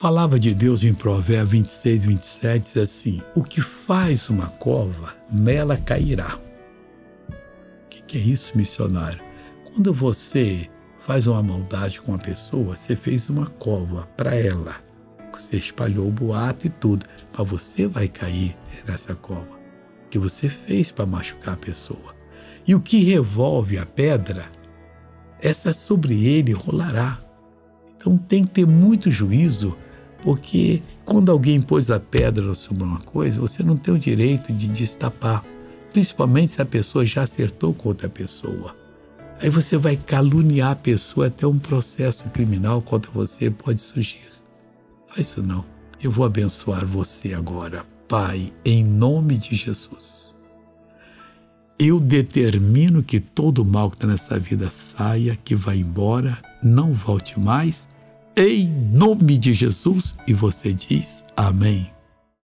Palavra de Deus em Provérbios 26, 27 diz assim: O que faz uma cova, nela cairá. O que, que é isso, missionário? Quando você faz uma maldade com uma pessoa, você fez uma cova para ela. Você espalhou o boato e tudo, mas você vai cair nessa cova que você fez para machucar a pessoa. E o que revolve a pedra, essa sobre ele rolará. Então tem que ter muito juízo porque quando alguém pôs a pedra sobre uma coisa, você não tem o direito de destapar, principalmente se a pessoa já acertou com outra pessoa. Aí você vai caluniar a pessoa até um processo criminal contra você pode surgir. Faz isso não. Eu vou abençoar você agora, Pai, em nome de Jesus. Eu determino que todo mal que está nessa vida saia, que vá embora, não volte mais em nome de Jesus. E você diz amém.